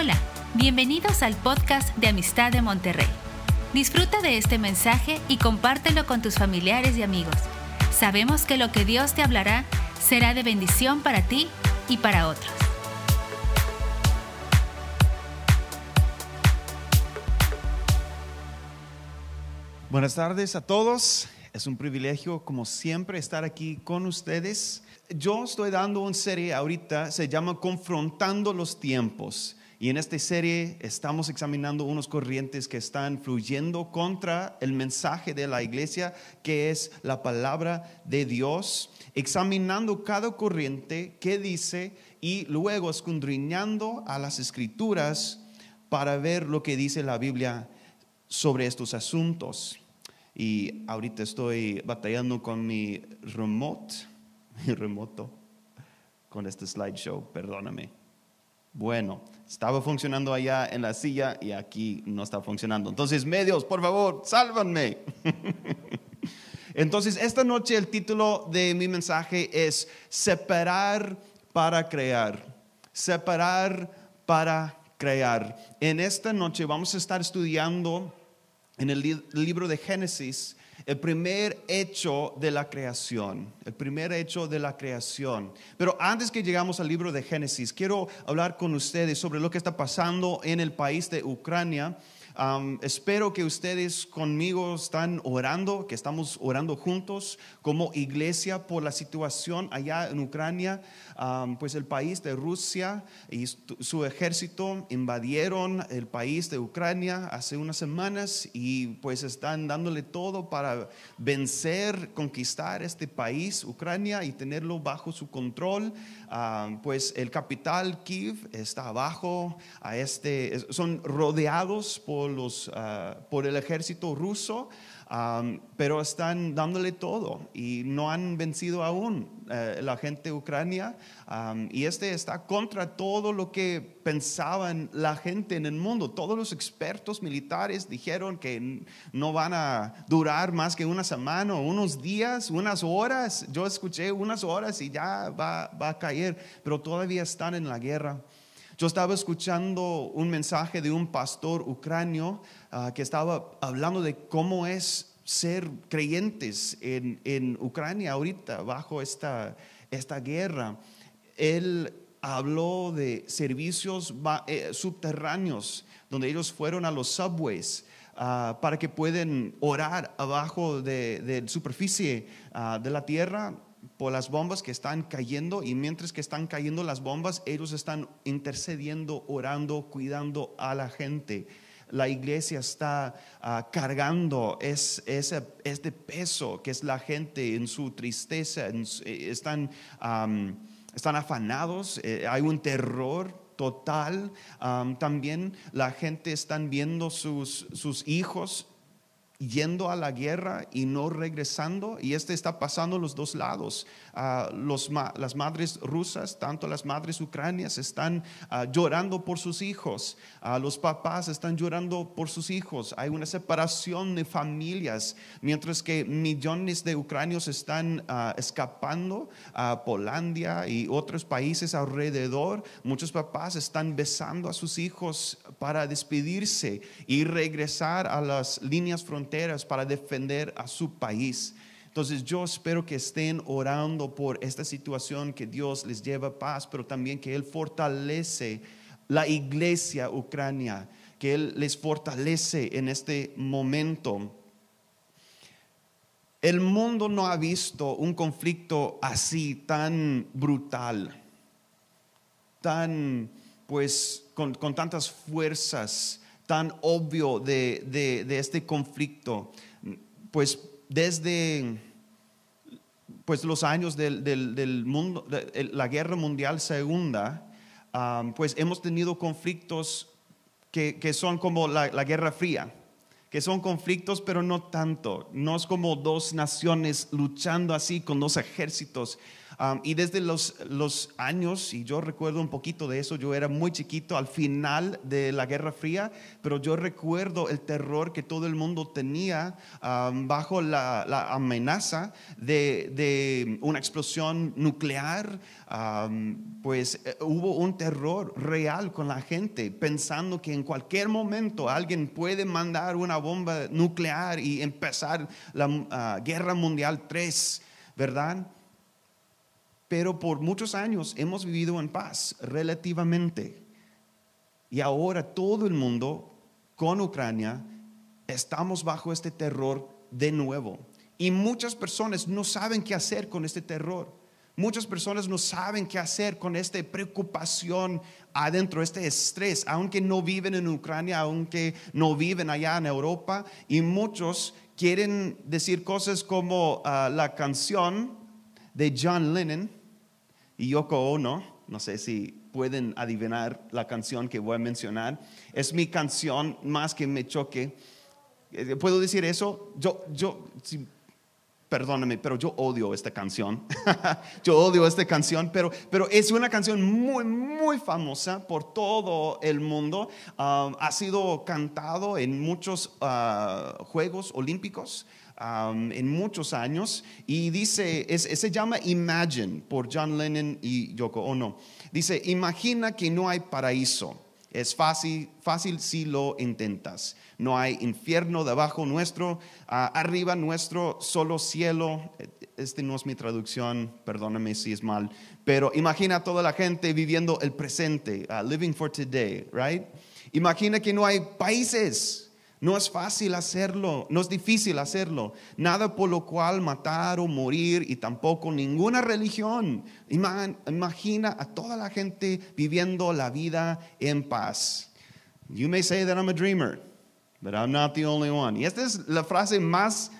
Hola, bienvenidos al podcast de Amistad de Monterrey. Disfruta de este mensaje y compártelo con tus familiares y amigos. Sabemos que lo que Dios te hablará será de bendición para ti y para otros. Buenas tardes a todos. Es un privilegio, como siempre, estar aquí con ustedes. Yo estoy dando una serie ahorita, se llama Confrontando los Tiempos. Y en esta serie estamos examinando unos corrientes que están fluyendo contra el mensaje de la iglesia, que es la palabra de Dios, examinando cada corriente que dice y luego escudriñando a las escrituras para ver lo que dice la Biblia sobre estos asuntos. Y ahorita estoy batallando con mi remote, mi remoto, con este slideshow, perdóname. Bueno, estaba funcionando allá en la silla y aquí no está funcionando. Entonces, medios, por favor, sálvanme. Entonces, esta noche el título de mi mensaje es Separar para crear. Separar para crear. En esta noche vamos a estar estudiando en el libro de Génesis el primer hecho de la creación, el primer hecho de la creación. Pero antes que llegamos al libro de Génesis, quiero hablar con ustedes sobre lo que está pasando en el país de Ucrania. Espero que ustedes conmigo están orando, que estamos orando juntos como iglesia por la situación allá en Ucrania pues el país de Rusia y su ejército invadieron el país de Ucrania hace unas semanas y pues están dándole todo para vencer, conquistar este país, Ucrania, y tenerlo bajo su control. pues el capital Kiev está abajo a este, son rodeados por, los, ah, por el ejército ruso pero están dándole todo y no han vencido aún eh, la gente Ucrania. y este está contra todo lo que pensaban la gente en el mundo. Todos los expertos militares dijeron que no van a durar más que una semana, unos días, unas horas. Yo escuché unas horas y ya va a caer, pero todavía están en la guerra. Yo estaba escuchando un mensaje de un pastor ucranio ah, que estaba hablando de cómo es ser creyentes en, Ucrania ahorita bajo esta, esta guerra. Él habló de servicios eh, subterráneos donde ellos fueron a los subways ah, para que puedan orar abajo de, la superficie ah, de la tierra por las bombas que están cayendo y mientras que están cayendo las bombas, ellos están intercediendo, orando, cuidando a la gente. La iglesia está ah, cargando es, este peso que es la gente en su tristeza, eh, están, están afanados, eh, hay un terror total. también la gente están viendo sus, sus hijos yendo a la guerra y no regresando. Y este está pasando los dos lados. Ah, las madres rusas, tanto las madres ucranias, están ah, llorando por sus hijos. Ah, los papás están llorando por sus hijos. Hay una separación de familias, mientras que millones de ucranios están escapando a Polandia y otros países alrededor. Muchos papás están besando a sus hijos para despedirse y regresar a las líneas fronterizas para defender a su país. Entonces yo espero que estén orando por esta situación, que Dios les lleva paz, pero también que Él fortalece la iglesia ucrania, que Él les fortalece en este momento. El mundo no ha visto un conflicto así tan brutal, tan pues con, con tantas fuerzas tan obvio de, este conflicto, pues desde pues los años del, mundo, de la guerra mundial segunda, pues hemos tenido conflictos que, son como la, la, guerra fría, que son conflictos pero no tanto, no es como dos naciones luchando así con dos ejércitos, Um, y desde los, los años, y yo recuerdo un poquito de eso, yo era muy chiquito al final de la Guerra Fría, pero yo recuerdo el terror que todo el mundo tenía um, bajo la, la amenaza de, de, una explosión nuclear. Um, pues eh, hubo un terror real con la gente, pensando que en cualquier momento alguien puede mandar una bomba nuclear y empezar la uh, Guerra Mundial 3, ¿verdad? Pero por muchos años hemos vivido en paz relativamente. Y ahora todo el mundo con Ucrania estamos bajo este terror de nuevo. Y muchas personas no saben qué hacer con este terror. Muchas personas no saben qué hacer con esta preocupación adentro, este estrés, aunque no viven en Ucrania, aunque no viven allá en Europa. Y muchos quieren decir cosas como uh, la canción de John Lennon, y Yoko Ono, no sé si pueden adivinar la canción que voy a mencionar, es mi canción más que me choque. Eh, ¿Puedo decir eso? Yo, yo, perdóname, pero yo odio esta canción. yo odio esta canción, pero, pero es una canción muy, muy famosa por todo el mundo. Ah, ha sido cantado en muchos ah, Juegos Olímpicos en muchos años y dice, se llama Imagine por John Lennon y Yoko Ono. Dice, imagina que no hay paraíso. Es fácil, fácil si lo intentas. No hay infierno debajo nuestro, ah, arriba nuestro, solo cielo. Este no es mi traducción, perdóname si es mal, pero imagina a toda la gente viviendo el presente, ah, living for today, right? Imagina que no hay países, no es fácil hacerlo, no es difícil hacerlo. Nada por lo cual matar o morir y tampoco ninguna religión. Imagina a toda la gente viviendo la vida en paz. You may say that I'm a dreamer, but I'm not the only one. Y esta es la frase más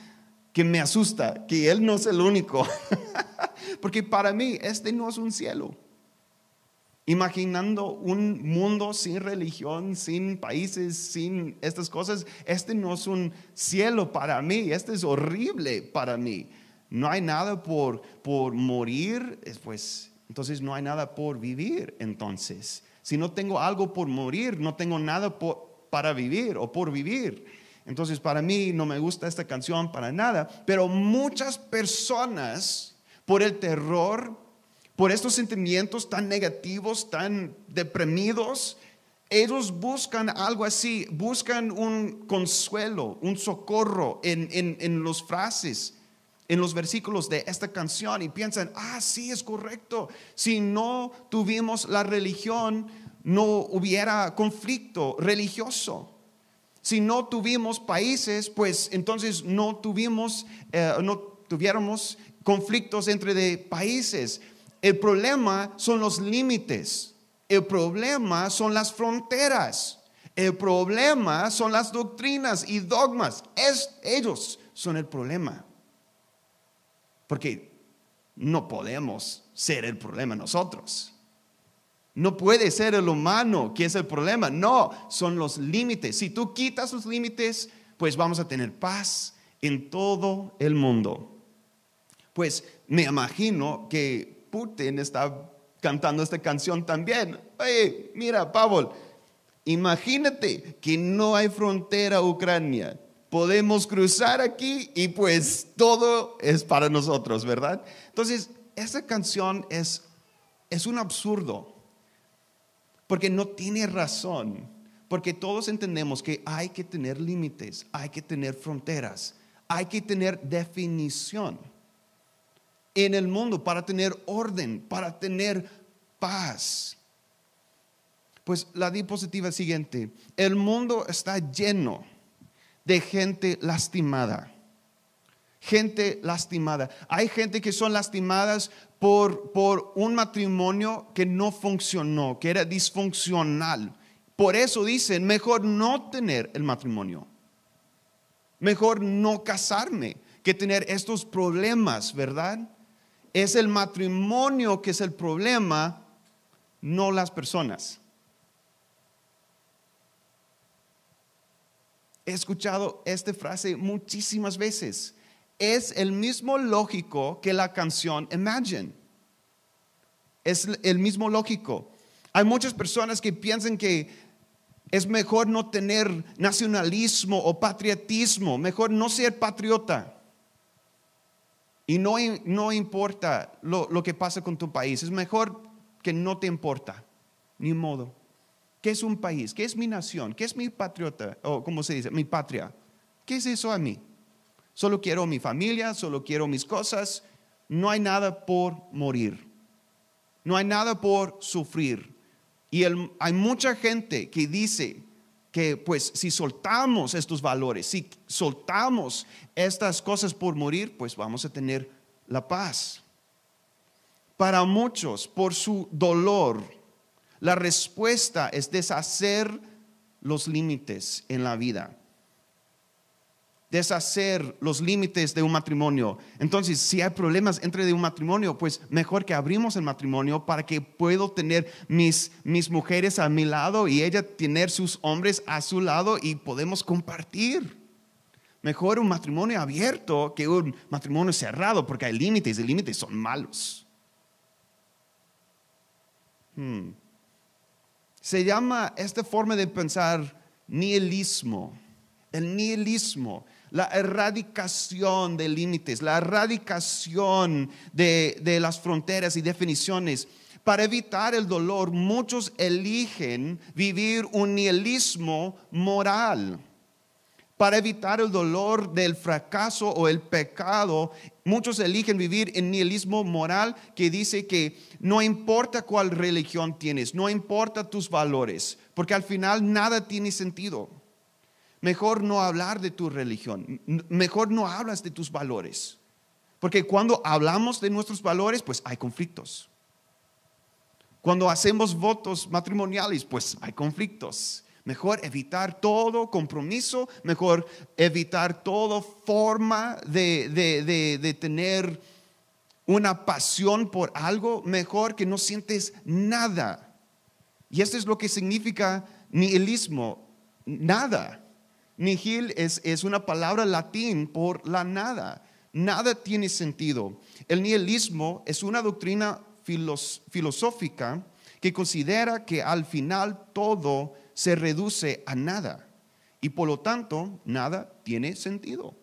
que me asusta, que Él no es el único. Porque para mí este no es un cielo imaginando un mundo sin religión, sin países, sin estas cosas. Este no es un cielo para mí, este es horrible para mí. No hay nada por, por morir, pues entonces no hay nada por vivir entonces. Si no tengo algo por morir, no tengo nada para vivir o por vivir. Entonces para mí no me gusta esta canción para nada, pero muchas personas por el terror por estos sentimientos tan negativos, tan deprimidos, ellos buscan algo así, buscan un consuelo, un socorro en, en, los frases, en los versículos de esta canción y piensan, ah, sí, es correcto. Si no tuvimos la religión, no hubiera conflicto religioso. Si no tuvimos países, pues entonces no tuvimos, eh, no tuviéramos conflictos entre de países. El problema son los límites. El problema son las fronteras. El problema son las doctrinas y dogmas. Es, ellos son el problema. Porque no podemos ser el problema nosotros. No puede ser el humano que es el problema. No, son los límites. Si tú quitas los límites, pues vamos a tener paz en todo el mundo. Pues me imagino que Putin está cantando esta canción también. Oye, mira, Pablo, imagínate que no hay frontera Ucrania. Podemos cruzar aquí y pues todo es para nosotros, ¿verdad? Entonces, esta canción es, es un absurdo, porque no tiene razón, porque todos entendemos que hay que tener límites, hay que tener fronteras, hay que tener definición en el mundo para tener orden, para tener paz. Pues la diapositiva siguiente, el mundo está lleno de gente lastimada. Gente lastimada. Hay gente que son lastimadas por, por un matrimonio que no funcionó, que era disfuncional. Por eso dicen, mejor no tener el matrimonio. Mejor no casarme que tener estos problemas, ¿verdad? Es el matrimonio que es el problema, no las personas. He escuchado esta frase muchísimas veces. Es el mismo lógico que la canción Imagine. Es el mismo lógico. Hay muchas personas que piensan que es mejor no tener nacionalismo o patriotismo, mejor no ser patriota. Y no, no importa lo, lo, que pasa con tu país, es mejor que no te importa, ni modo. ¿Qué es un país? ¿Qué es mi nación? ¿Qué es mi patriota? O como se dice, mi patria. ¿Qué es eso a mí? Solo quiero mi familia, solo quiero mis cosas. No hay nada por morir. No hay nada por sufrir. Y hay mucha gente que dice pues si soltamos estos valores, si soltamos estas cosas por morir, pues vamos a tener la paz. Para muchos, por su dolor, la respuesta es deshacer los límites en la vida deshacer los límites de un matrimonio. Entonces, si hay problemas entre de un matrimonio, pues mejor que abrimos el matrimonio para que puedo tener mis, mis mujeres a mi lado y ella tener sus hombres a su lado y podemos compartir. Mejor un matrimonio abierto que un matrimonio cerrado, porque hay límites y límites son malos. Hmm. Se llama esta forma de pensar nihilismo. El nihilismo la erradicación de límites, la erradicación de, las fronteras y definiciones. Para evitar el dolor, muchos eligen vivir un nihilismo moral. Para evitar el dolor del fracaso o el pecado, muchos eligen vivir en nihilismo moral que dice que no importa cuál religión tienes, no importa tus valores, porque al final nada tiene sentido. Mejor no hablar de tu religión, mejor no hablas de tus valores. Porque cuando hablamos de nuestros valores, pues hay conflictos. Cuando hacemos votos matrimoniales, pues hay conflictos. Mejor evitar todo compromiso, mejor evitar toda forma de, de tener una pasión por algo, mejor que no sientes nada. Y esto es lo que significa nihilismo, nada. Nihil es, es una palabra latín por la nada. Nada tiene sentido. El nihilismo es una doctrina filosófica que considera que al final todo se reduce a nada y por lo tanto nada tiene sentido.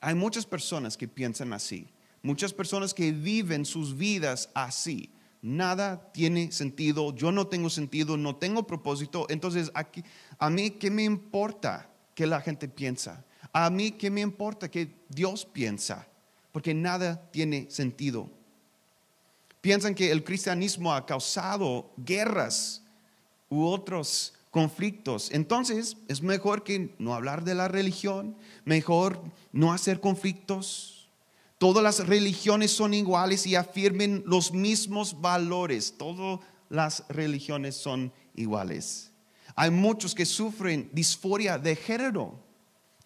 Hay muchas personas que piensan así, muchas personas que viven sus vidas así nada tiene sentido, yo no tengo sentido, no tengo propósito, entonces aquí, a mí qué me importa que la gente piensa, a mí qué me importa que Dios piensa, porque nada tiene sentido. Piensan que el cristianismo ha causado guerras u otros conflictos. Entonces es mejor que no hablar de la religión, mejor no hacer conflictos, Todas las religiones son iguales y afirmen los mismos valores. Todas las religiones son iguales. Hay muchos que sufren disforia de género.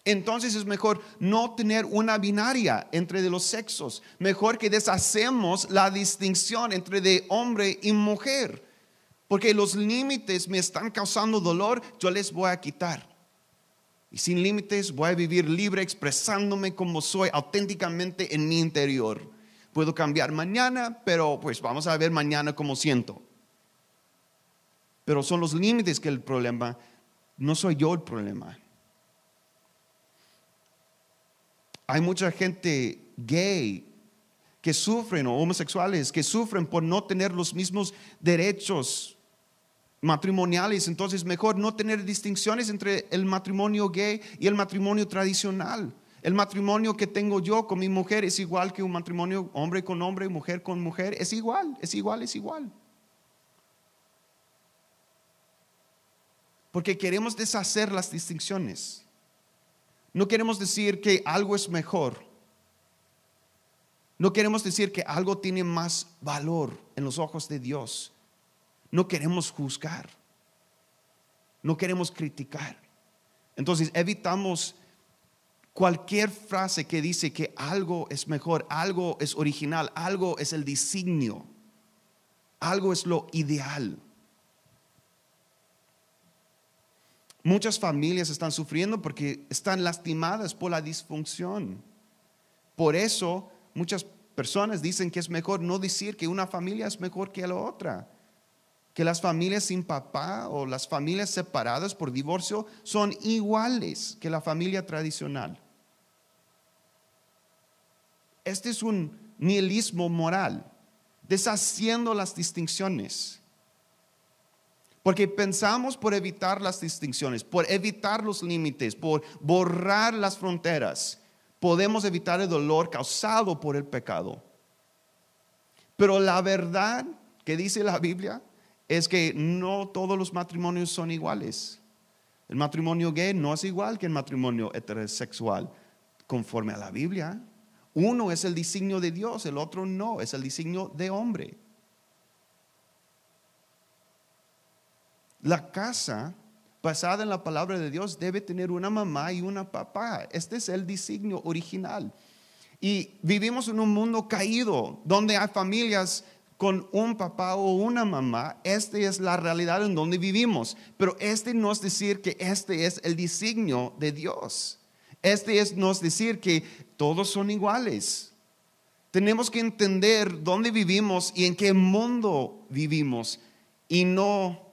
Entonces es mejor no tener una binaria entre de los sexos. Mejor que deshacemos la distinción entre de hombre y mujer. Porque los límites me están causando dolor, yo les voy a quitar. Y sin límites voy a vivir libre expresándome como soy auténticamente en mi interior. Puedo cambiar mañana, pero pues vamos a ver mañana cómo siento. Pero son los límites que el problema, no soy yo el problema. Hay mucha gente gay que sufren o homosexuales que sufren por no tener los mismos derechos matrimoniales, entonces mejor no tener distinciones entre el matrimonio gay y el matrimonio tradicional. El matrimonio que tengo yo con mi mujer es igual que un matrimonio hombre con hombre, mujer con mujer, es igual, es igual, es igual. Porque queremos deshacer las distinciones. No queremos decir que algo es mejor. No queremos decir que algo tiene más valor en los ojos de Dios no queremos juzgar, no queremos criticar. Entonces evitamos cualquier frase que dice que algo es mejor, algo es original, algo es el designio, algo es lo ideal. Muchas familias están sufriendo porque están lastimadas por la disfunción. Por eso muchas personas dicen que es mejor no decir que una familia es mejor que la otra. Que las familias sin papá o las familias separadas por divorcio son iguales que la familia tradicional. Este es un nihilismo moral, deshaciendo las distinciones. Porque pensamos por evitar las distinciones, por evitar los límites, por borrar las fronteras, podemos evitar el dolor causado por el pecado. Pero la verdad que dice la Biblia es que no todos los matrimonios son iguales. El matrimonio gay no es igual que el matrimonio heterosexual, conforme a la Biblia. Uno es el designio de Dios, el otro no, es el designio de hombre. La casa basada en la palabra de Dios debe tener una mamá y una papá. Este es el designio original. Y vivimos en un mundo caído, donde hay familias con un papá o una mamá. Esta es la realidad en donde vivimos. Pero este no es decir que este es el designio de Dios. Este es no es decir que todos son iguales. Tenemos que entender dónde vivimos y en qué mundo vivimos y no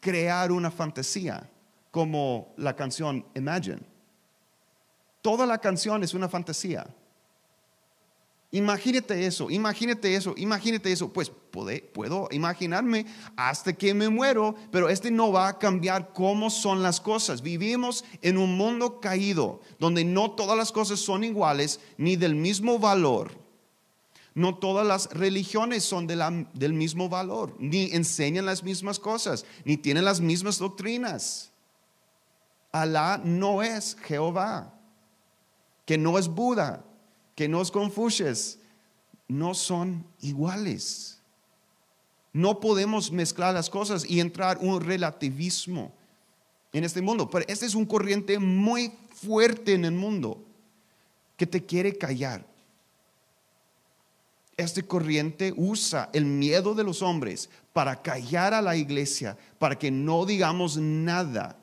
crear una fantasía como la canción Imagine. Toda la canción es una fantasía. Imagínate eso, imagínate eso, imagínate eso. Pues puedo imaginarme hasta que me muero, pero este no va a cambiar cómo son las cosas. Vivimos en un mundo caído donde no todas las cosas son iguales ni del mismo valor. No todas las religiones son del mismo valor, ni enseñan las mismas cosas, ni tienen las mismas doctrinas. Alá no es Jehová, que no es Buda, que no es Confucius, no son iguales. No podemos mezclar las cosas y entrar un relativismo en este mundo. Pero este es un corriente muy fuerte en el mundo que te quiere callar. Este corriente usa el miedo de los hombres para callar a la iglesia, para que no digamos nada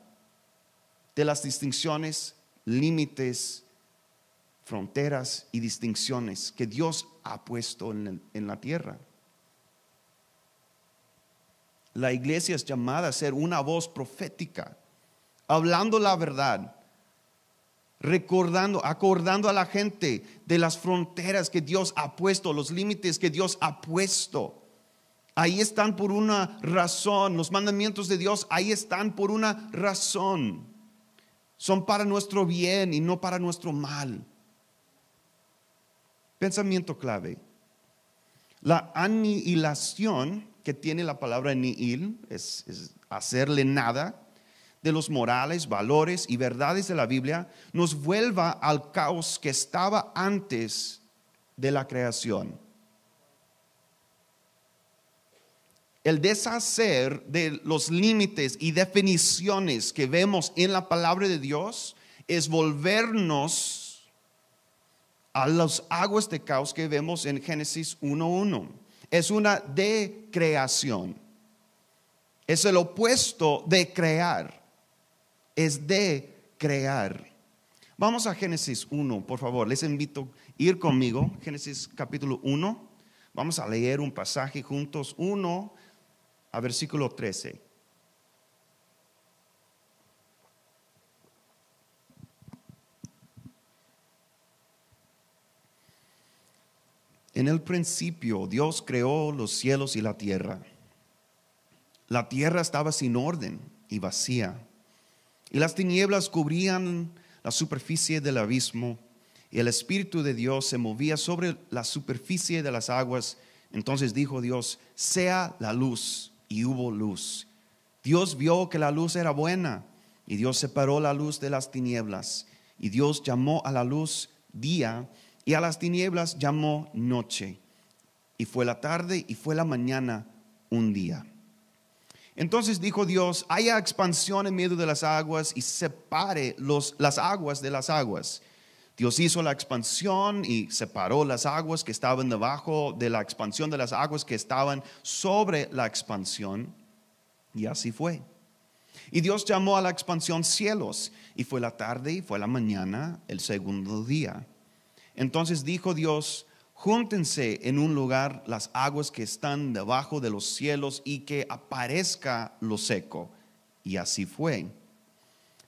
de las distinciones, límites fronteras y distinciones que Dios ha puesto en, la tierra. La iglesia es llamada a ser una voz profética, hablando la verdad, recordando, acordando a la gente de las fronteras que Dios ha puesto, los límites que Dios ha puesto. Ahí están por una razón, los mandamientos de Dios ahí están por una razón. Son para nuestro bien y no para nuestro mal. Pensamiento clave. La anihilación que tiene la palabra nihil es, es hacerle nada de los morales, valores y verdades de la Biblia nos vuelva al caos que estaba antes de la creación. El deshacer de los límites y definiciones que vemos en la palabra de Dios es volvernos a las aguas de caos que vemos en Génesis 1.1. Es una decreación. Es el opuesto de crear. Es de crear. Vamos a Génesis 1, por favor. Les invito a ir conmigo. Génesis capítulo 1. Vamos a leer un pasaje juntos. 1 a versículo 13. En el principio Dios creó los cielos y la tierra. La tierra estaba sin orden y vacía, y las tinieblas cubrían la superficie del abismo, y el Espíritu de Dios se movía sobre la superficie de las aguas. Entonces dijo Dios, sea la luz, y hubo luz. Dios vio que la luz era buena, y Dios separó la luz de las tinieblas, y Dios llamó a la luz día, y a las tinieblas llamó noche. Y fue la tarde y fue la mañana un día. Entonces dijo Dios, haya expansión en medio de las aguas y separe los, las aguas de las aguas. Dios hizo la expansión y separó las aguas que estaban debajo de la expansión de las aguas que estaban sobre la expansión. Y así fue. Y Dios llamó a la expansión cielos. Y fue la tarde y fue la mañana el segundo día. Entonces dijo Dios, júntense en un lugar las aguas que están debajo de los cielos y que aparezca lo seco. Y así fue.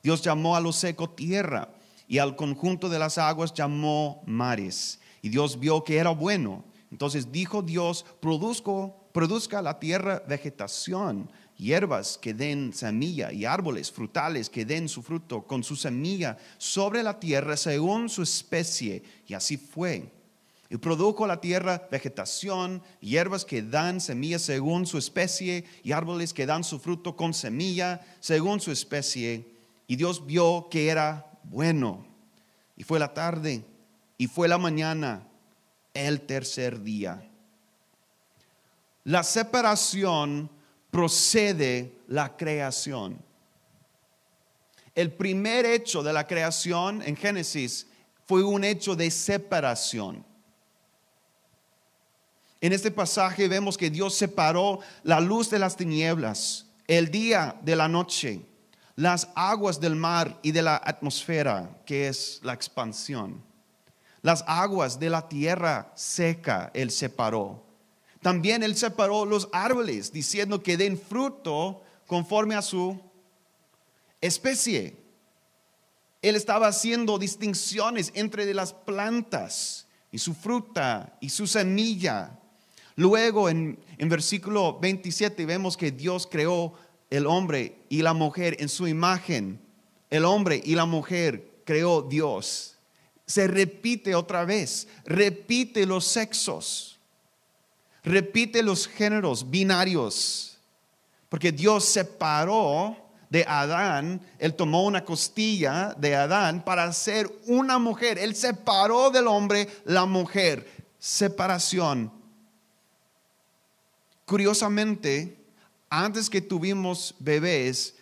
Dios llamó a lo seco tierra y al conjunto de las aguas llamó mares. Y Dios vio que era bueno. Entonces dijo Dios, produzco, produzca la tierra vegetación, hierbas que den semilla y árboles frutales que den su fruto con su semilla sobre la tierra según su especie. Y así fue. Y produjo la tierra vegetación, hierbas que dan semilla según su especie y árboles que dan su fruto con semilla según su especie. Y Dios vio que era bueno. Y fue la tarde y fue la mañana, el tercer día. La separación procede la creación. El primer hecho de la creación en Génesis fue un hecho de separación. En este pasaje vemos que Dios separó la luz de las tinieblas, el día de la noche, las aguas del mar y de la atmósfera, que es la expansión. Las aguas de la tierra seca Él separó. También Él separó los árboles, diciendo que den fruto conforme a su especie. Él estaba haciendo distinciones entre las plantas y su fruta y su semilla Luego en, versículo 27 vemos que Dios creó el hombre y la mujer en su imagen. El hombre y la mujer creó Dios. Se repite otra vez, repite los sexos, repite los géneros binarios, porque Dios separó de Adán, Él tomó una costilla de Adán para hacer una mujer, Él separó del hombre la mujer, separación Curiosamente, antes que tuvimos bebés,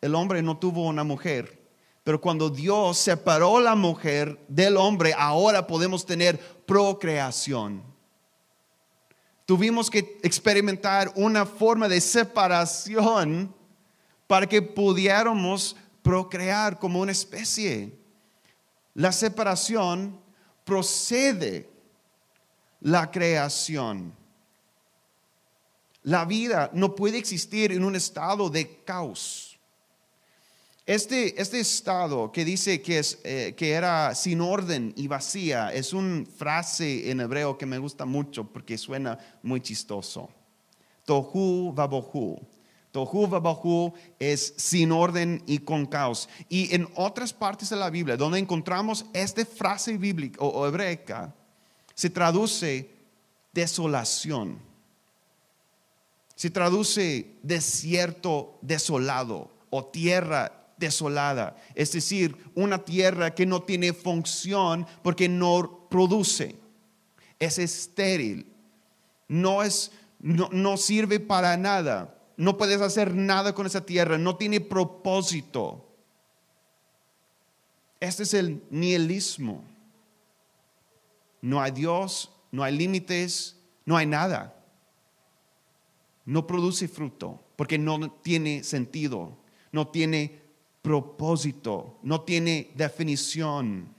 el hombre no tuvo una mujer. Pero cuando Dios separó la mujer del hombre, ahora podemos tener procreación. Tuvimos que experimentar una forma de separación para que pudiéramos procrear como una especie. La separación procede la creación. La vida no puede existir en un estado de caos. Este, este estado que dice que, es, eh, que era sin orden y vacía es una frase en hebreo que me gusta mucho porque suena muy chistoso. Tohu vabohu. Tohu vabohu es sin orden y con caos. Y en otras partes de la Biblia, donde encontramos esta frase bíblica o hebreica, se traduce desolación se traduce desierto desolado o tierra desolada, es decir, una tierra que no tiene función porque no produce, es estéril, no, es, no, no sirve para nada, no puedes hacer nada con esa tierra, no tiene propósito. Este es el nihilismo. No hay Dios, no hay límites, no hay nada. No produce fruto porque no tiene sentido, no tiene propósito, no tiene definición.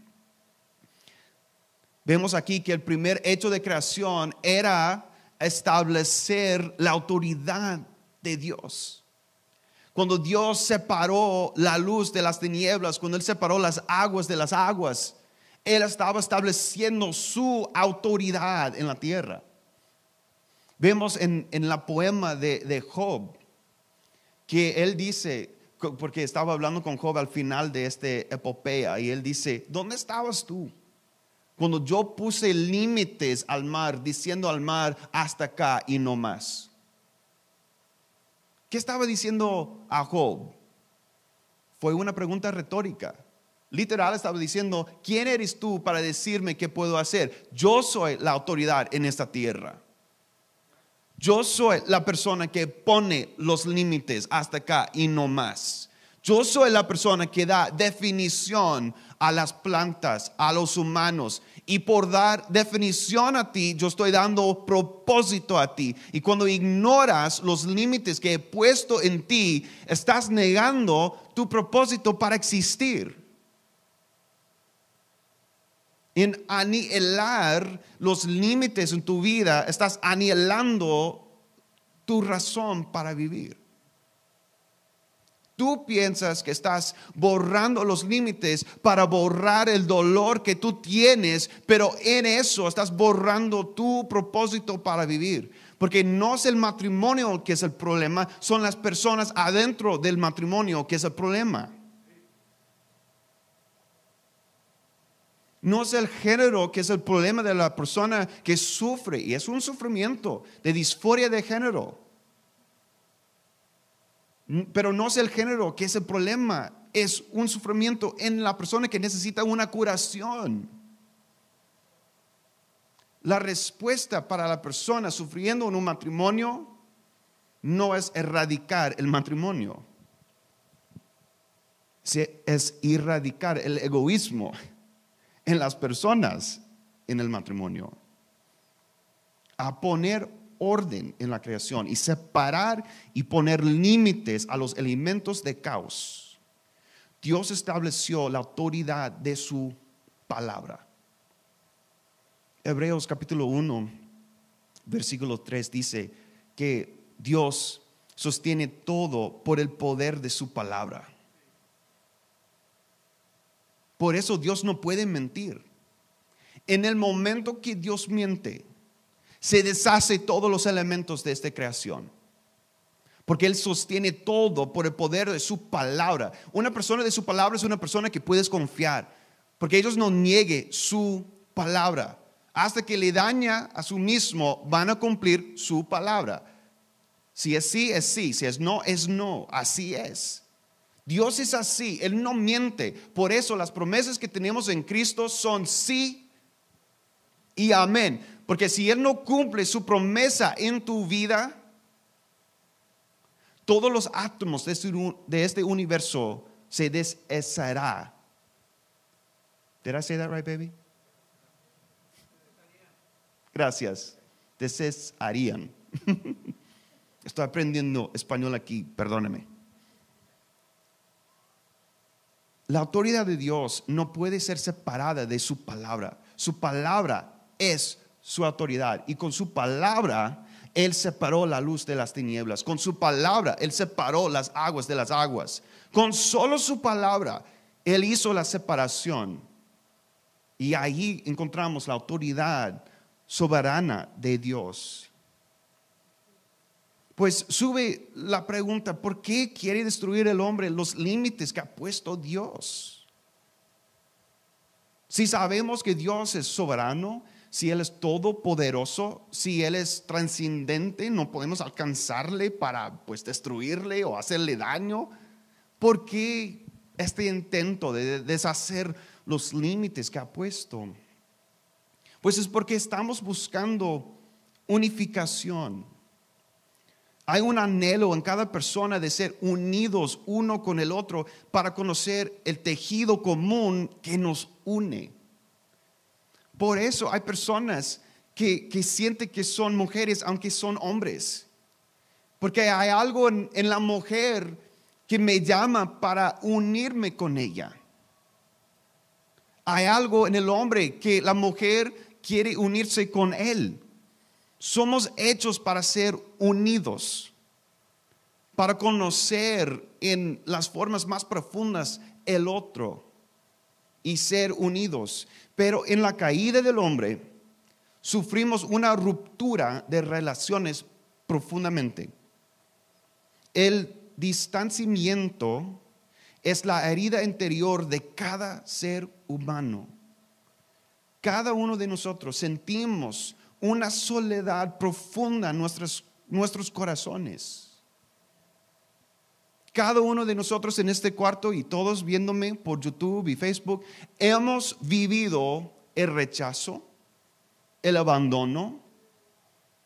Vemos aquí que el primer hecho de creación era establecer la autoridad de Dios. Cuando Dios separó la luz de las tinieblas, cuando Él separó las aguas de las aguas, Él estaba estableciendo su autoridad en la tierra. Vemos en, la poema de, Job que él dice, porque estaba hablando con Job al final de esta epopeya, y él dice, ¿dónde estabas tú? Cuando yo puse límites al mar, diciendo al mar, hasta acá y no más. ¿Qué estaba diciendo a Job? Fue una pregunta retórica. Literal estaba diciendo, ¿quién eres tú para decirme qué puedo hacer? Yo soy la autoridad en esta tierra. Yo soy la persona que pone los límites hasta acá y no más. Yo soy la persona que da definición a las plantas, a los humanos. Y por dar definición a ti, yo estoy dando propósito a ti. Y cuando ignoras los límites que he puesto en ti, estás negando tu propósito para existir. En anihilar los límites en tu vida, estás anihilando tu razón para vivir. Tú piensas que estás borrando los límites para borrar el dolor que tú tienes, pero en eso estás borrando tu propósito para vivir. Porque no es el matrimonio que es el problema, son las personas adentro del matrimonio que es el problema. No es el género que es el problema de la persona que sufre, y es un sufrimiento de disforia de género. Pero no es el género que es el problema, es un sufrimiento en la persona que necesita una curación. La respuesta para la persona sufriendo en un matrimonio no es erradicar el matrimonio, es erradicar el egoísmo en las personas en el matrimonio, a poner orden en la creación y separar y poner límites a los elementos de caos. Dios estableció la autoridad de su palabra. Hebreos capítulo 1, versículo 3 dice que Dios sostiene todo por el poder de su palabra. Por eso Dios no puede mentir. En el momento que Dios miente, se deshace todos los elementos de esta creación. Porque Él sostiene todo por el poder de su palabra. Una persona de su palabra es una persona que puedes confiar. Porque ellos no niegue su palabra. Hasta que le daña a su mismo, van a cumplir su palabra. Si es sí, es sí. Si es no, es no. Así es. Dios es así. Él no miente. Por eso las promesas que tenemos en Cristo son sí y amén. Porque si Él no cumple su promesa en tu vida, todos los átomos de este, este universo se deshacerá. Did I say that right, baby? Gracias. Desharían. Estoy aprendiendo español aquí, perdóneme. La autoridad de Dios no puede ser separada de su palabra. Su palabra es su autoridad y con su palabra Él separó la luz de las tinieblas. Con su palabra Él separó las aguas de las aguas. Con solo su palabra Él hizo la separación. Y ahí encontramos la autoridad soberana de Dios. Pues sube la pregunta, ¿por qué quiere destruir el hombre los límites que ha puesto Dios? Si sabemos que Dios es soberano, si Él es todopoderoso, si Él es trascendente, no podemos alcanzarle para pues destruirle o hacerle daño. ¿Por qué este intento de deshacer los límites que ha puesto? Pues es porque estamos buscando unificación. Hay un anhelo en cada persona de ser unidos uno con el otro para conocer el tejido común que nos une. Por eso hay personas que, sienten que son mujeres aunque son hombres. Porque hay algo en, en la mujer que me llama para unirme con ella. Hay algo en el hombre que la mujer quiere unirse con él. Somos hechos para ser unidos, para conocer en las formas más profundas el otro y ser unidos. Pero en la caída del hombre sufrimos una ruptura de relaciones profundamente. El distanciamiento es la herida interior de cada ser humano. Cada uno de nosotros sentimos una soledad profunda en nuestros, nuestros corazones. Cada uno de nosotros en este cuarto y todos viéndome por YouTube y Facebook, hemos vivido el rechazo, el abandono.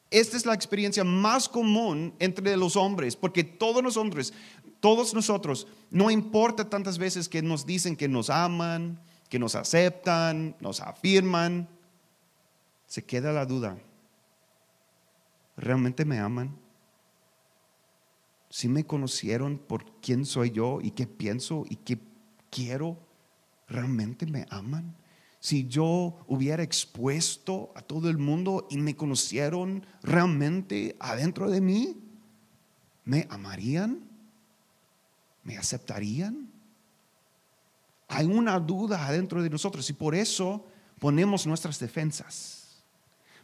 Esta es la experiencia más común entre los hombres, porque todos los hombres, todos nosotros, no importa tantas veces que nos dicen que nos aman, que nos aceptan, nos afirman, se queda la duda. ¿Realmente me aman? si me conocieron por quién soy yo y qué pienso y qué quiero, ¿realmente me aman? si yo hubiera expuesto a todo el mundo y me conocieron realmente adentro de mí? ¿Me amarían? ¿Me aceptarían? Hay una duda adentro de nosotros y por eso ponemos nuestras defensas.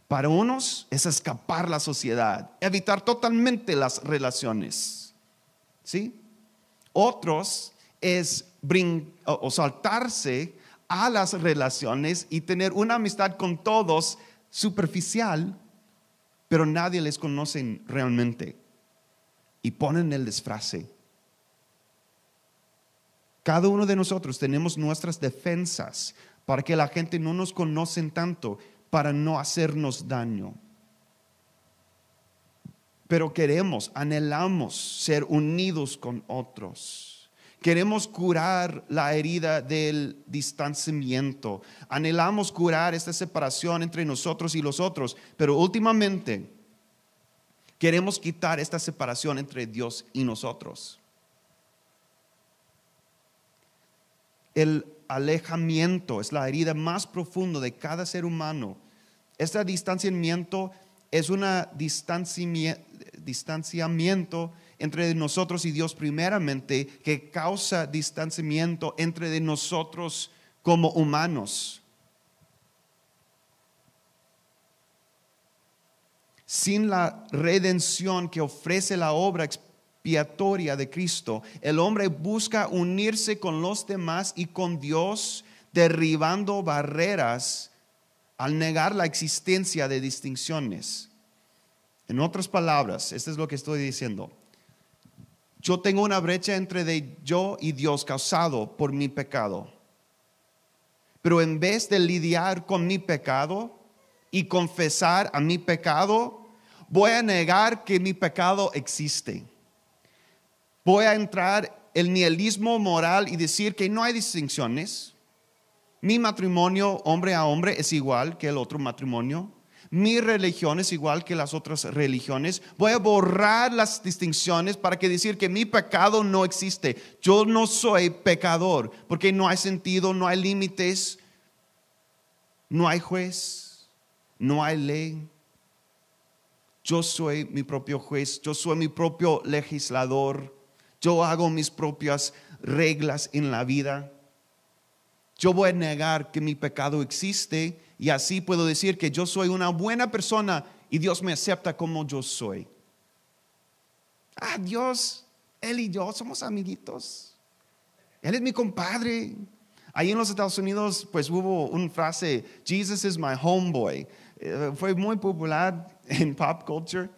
Para unos es escapar la sociedad, evitar totalmente las relaciones. ¿Sí? Otros es o saltarse a las relaciones y tener una amistad con todos superficial, pero nadie les conoce realmente. Y ponen el disfrace. Cada uno de nosotros tenemos nuestras defensas para que la gente no nos conoce tanto, para no hacernos daño. Pero queremos, anhelamos ser unidos con otros. Queremos curar la herida del distanciamiento. Anhelamos curar esta separación entre nosotros y los otros. Pero últimamente queremos quitar esta separación entre Dios y nosotros. El alejamiento es la herida más profunda de cada ser humano. Este distanciamiento es un distanciamiento entre nosotros y Dios primeramente que causa distanciamiento entre nosotros como humanos. Sin la redención que ofrece la obra de Cristo, el hombre busca unirse con los demás y con Dios, derribando barreras al negar la existencia de distinciones. En otras palabras, esto es lo que estoy diciendo. Yo tengo una brecha entre yo y Dios causado por mi pecado. Pero en vez de lidiar con mi pecado y confesar a mi pecado, voy a negar que mi pecado existe. Voy a entrar el nihilismo moral y decir que no hay distinciones. Mi matrimonio hombre a hombre es igual que el otro matrimonio mi religión es igual que las otras religiones. Voy a borrar las distinciones para que decir que mi pecado no existe. Yo no soy pecador porque no hay sentido, no hay límites, no hay juez, no hay ley. Yo soy mi propio juez, yo soy mi propio legislador. Yo hago mis propias reglas en la vida. Yo voy a negar que mi pecado existe y así puedo decir que yo soy una buena persona y Dios me acepta como yo soy. Ah, Dios, Él y yo somos amiguitos. Él es mi compadre. Ahí en los Estados Unidos, pues hubo una frase, Jesus is my homeboy. Eh, fue muy popular en pop culture.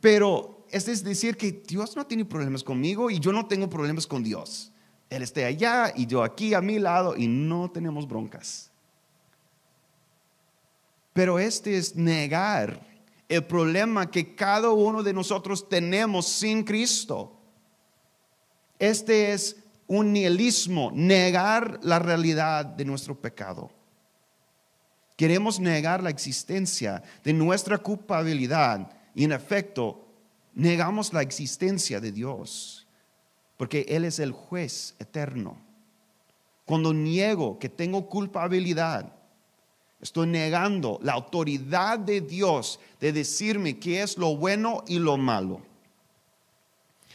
Pero es decir que Dios no tiene problemas conmigo y yo no tengo problemas con Dios. Él esté allá y yo aquí a mi lado y no tenemos broncas. Pero este es negar el problema que cada uno de nosotros tenemos sin Cristo. Este es un nihilismo, negar la realidad de nuestro pecado. Queremos negar la existencia de nuestra culpabilidad y en efecto negamos la existencia de Dios, porque Él es el juez eterno. Cuando niego que tengo culpabilidad, Estoy negando la autoridad de Dios de decirme qué es lo bueno y lo malo.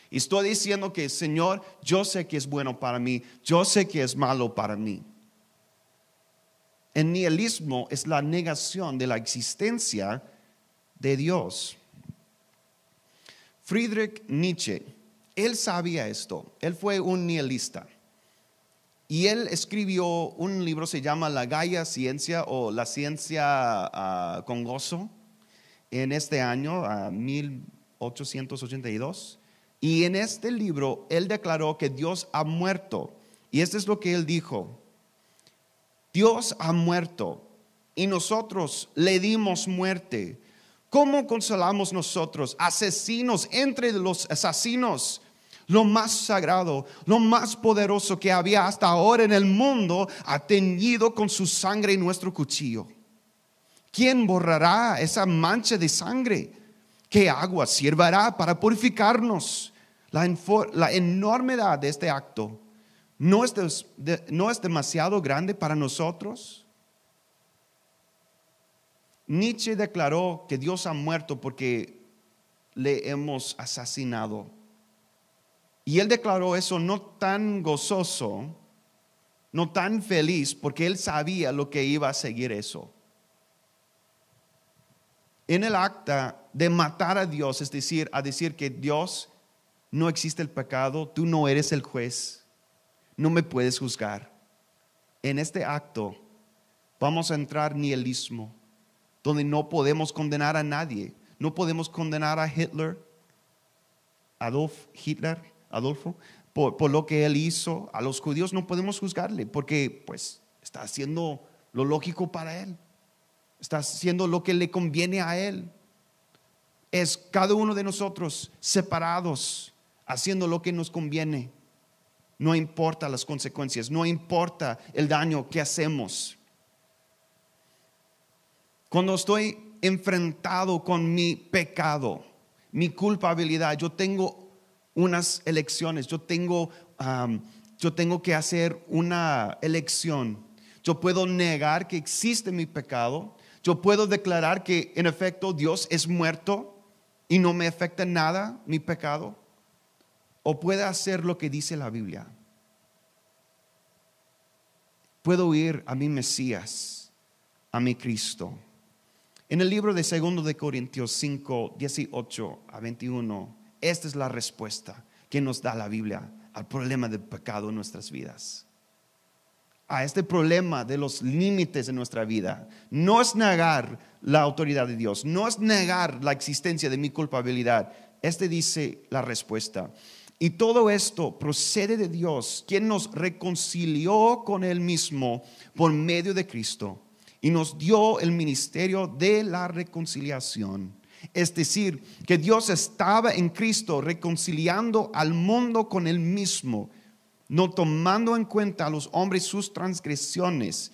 Y estoy diciendo que, Señor, yo sé que es bueno para mí, yo sé que es malo para mí. El nihilismo es la negación de la existencia de Dios. Friedrich Nietzsche, él sabía esto, él fue un nihilista. Y él escribió un libro, se llama La Gaia Ciencia o La Ciencia ah, con Gozo, en este año, a 1882. Y en este libro él declaró que Dios ha muerto. Y esto es lo que él dijo. Dios ha muerto y nosotros le dimos muerte. ¿Cómo consolamos nosotros, asesinos entre los asesinos? lo más sagrado, lo más poderoso que había hasta ahora en el mundo, ha teñido con su sangre nuestro cuchillo. ¿Quién borrará esa mancha de sangre? ¿Qué agua sirvará para purificarnos? La, enormidad de este acto no es, demasiado grande para nosotros. Nietzsche declaró que Dios ha muerto porque le hemos asesinado. Y él declaró eso no tan gozoso, no tan feliz, porque él sabía lo que iba a seguir eso. En el acta de matar a Dios, es decir, a decir que Dios no existe el pecado, tú no eres el juez, no me puedes juzgar. En este acto vamos a entrar nihilismo, donde no podemos condenar a nadie, no podemos condenar a Hitler, Adolf Hitler, Adolfo, por, lo que él hizo. A los judíos no podemos juzgarle porque pues está haciendo lo lógico para él. Está haciendo lo que le conviene a él. Es cada uno de nosotros separados, haciendo lo que nos conviene. No importa las consecuencias, no importa el daño que hacemos. Cuando estoy enfrentado con mi pecado, mi culpabilidad, yo tengo unas elecciones, yo tengo, yo tengo que hacer una elección. Yo puedo negar que existe mi pecado, yo puedo declarar que en efecto Dios es muerto y no me afecta nada mi pecado, o puedo hacer lo que dice la Biblia. Puedo ir a mi Mesías, a mi Cristo. En el libro de 2 de Corintios 5, 18 a 21 esta es la respuesta que nos da la Biblia al problema del pecado en nuestras vidas. A este problema de los límites de nuestra vida. No es negar la autoridad de Dios, no es negar la existencia de mi culpabilidad. Este dice la respuesta. Y todo esto procede de Dios, quien nos reconcilió con Él mismo por medio de Cristo y nos dio el ministerio de la reconciliación. Es decir, que Dios estaba en Cristo reconciliando al mundo con él mismo, no tomando en cuenta a los hombres sus transgresiones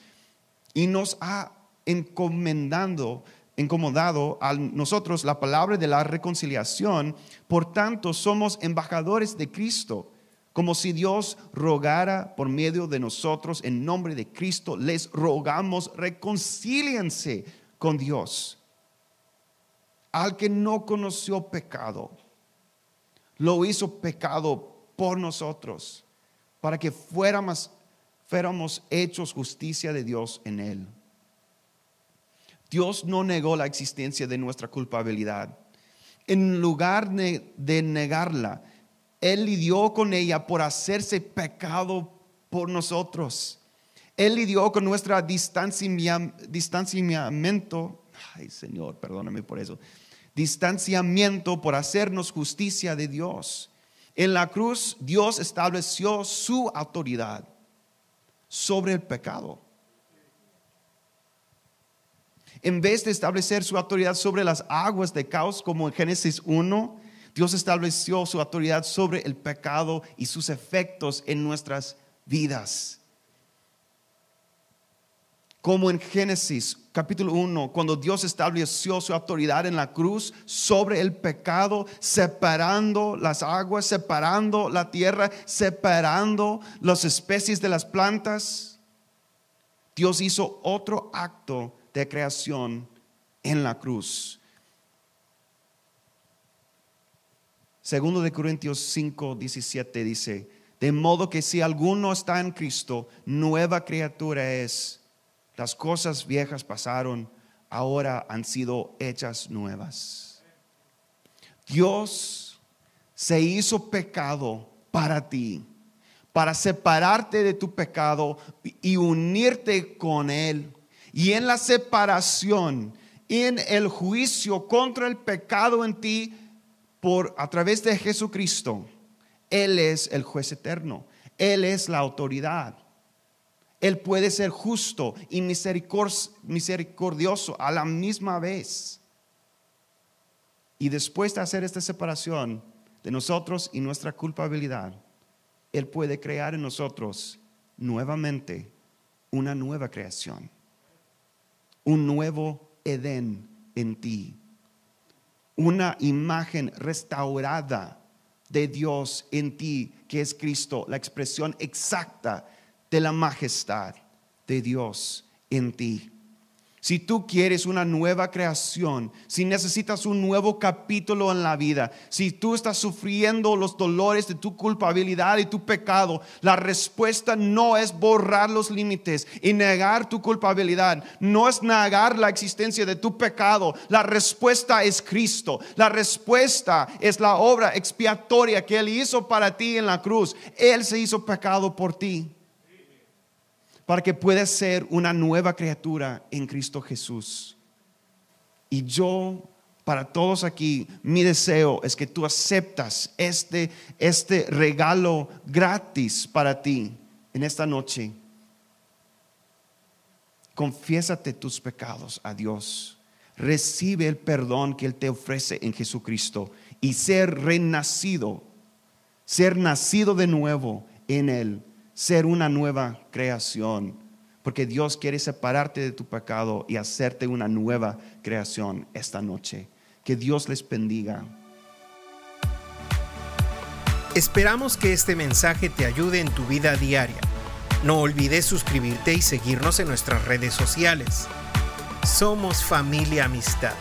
y nos ha encomendando incomodado a nosotros la palabra de la reconciliación, por tanto somos embajadores de Cristo, como si Dios rogara por medio de nosotros en nombre de Cristo, les rogamos reconcíliense con Dios al que no conoció pecado, lo hizo pecado por nosotros, para que fuéramos, fuéramos hechos justicia de Dios en él. Dios no negó la existencia de nuestra culpabilidad. En lugar de negarla, Él lidió con ella por hacerse pecado por nosotros. Él lidió con nuestro distanciamiento. Ay, Señor, perdóname por eso distanciamiento por hacernos justicia de Dios. En la cruz Dios estableció su autoridad sobre el pecado. En vez de establecer su autoridad sobre las aguas de caos, como en Génesis 1, Dios estableció su autoridad sobre el pecado y sus efectos en nuestras vidas como en Génesis capítulo 1, cuando Dios estableció su autoridad en la cruz sobre el pecado, separando las aguas, separando la tierra, separando las especies de las plantas. Dios hizo otro acto de creación en la cruz. Segundo de Corintios 5, 17 dice, de modo que si alguno está en Cristo, nueva criatura es las cosas viejas pasaron, ahora han sido hechas nuevas. Dios se hizo pecado para ti, para separarte de tu pecado y unirte con Él. Y en la separación, en el juicio contra el pecado en ti, por a través de Jesucristo, Él es el juez eterno. Él es la autoridad. Él puede ser justo y misericordioso a la misma vez. Y después de hacer esta separación de nosotros y nuestra culpabilidad, Él puede crear en nosotros nuevamente una nueva creación, un nuevo Edén en ti, una imagen restaurada de Dios en ti, que es Cristo, la expresión exacta de la majestad de Dios en ti. Si tú quieres una nueva creación, si necesitas un nuevo capítulo en la vida, si tú estás sufriendo los dolores de tu culpabilidad y tu pecado, la respuesta no es borrar los límites y negar tu culpabilidad, no es negar la existencia de tu pecado. La respuesta es Cristo. La respuesta es la obra expiatoria que Él hizo para ti en la cruz. Él se hizo pecado por ti para que puedas ser una nueva criatura en Cristo Jesús. Y yo, para todos aquí, mi deseo es que tú aceptas este, este regalo gratis para ti en esta noche. Confiésate tus pecados a Dios. Recibe el perdón que Él te ofrece en Jesucristo y ser renacido, ser nacido de nuevo en Él ser una nueva creación, porque Dios quiere separarte de tu pecado y hacerte una nueva creación esta noche. Que Dios les bendiga. Esperamos que este mensaje te ayude en tu vida diaria. No olvides suscribirte y seguirnos en nuestras redes sociales. Somos familia amistad.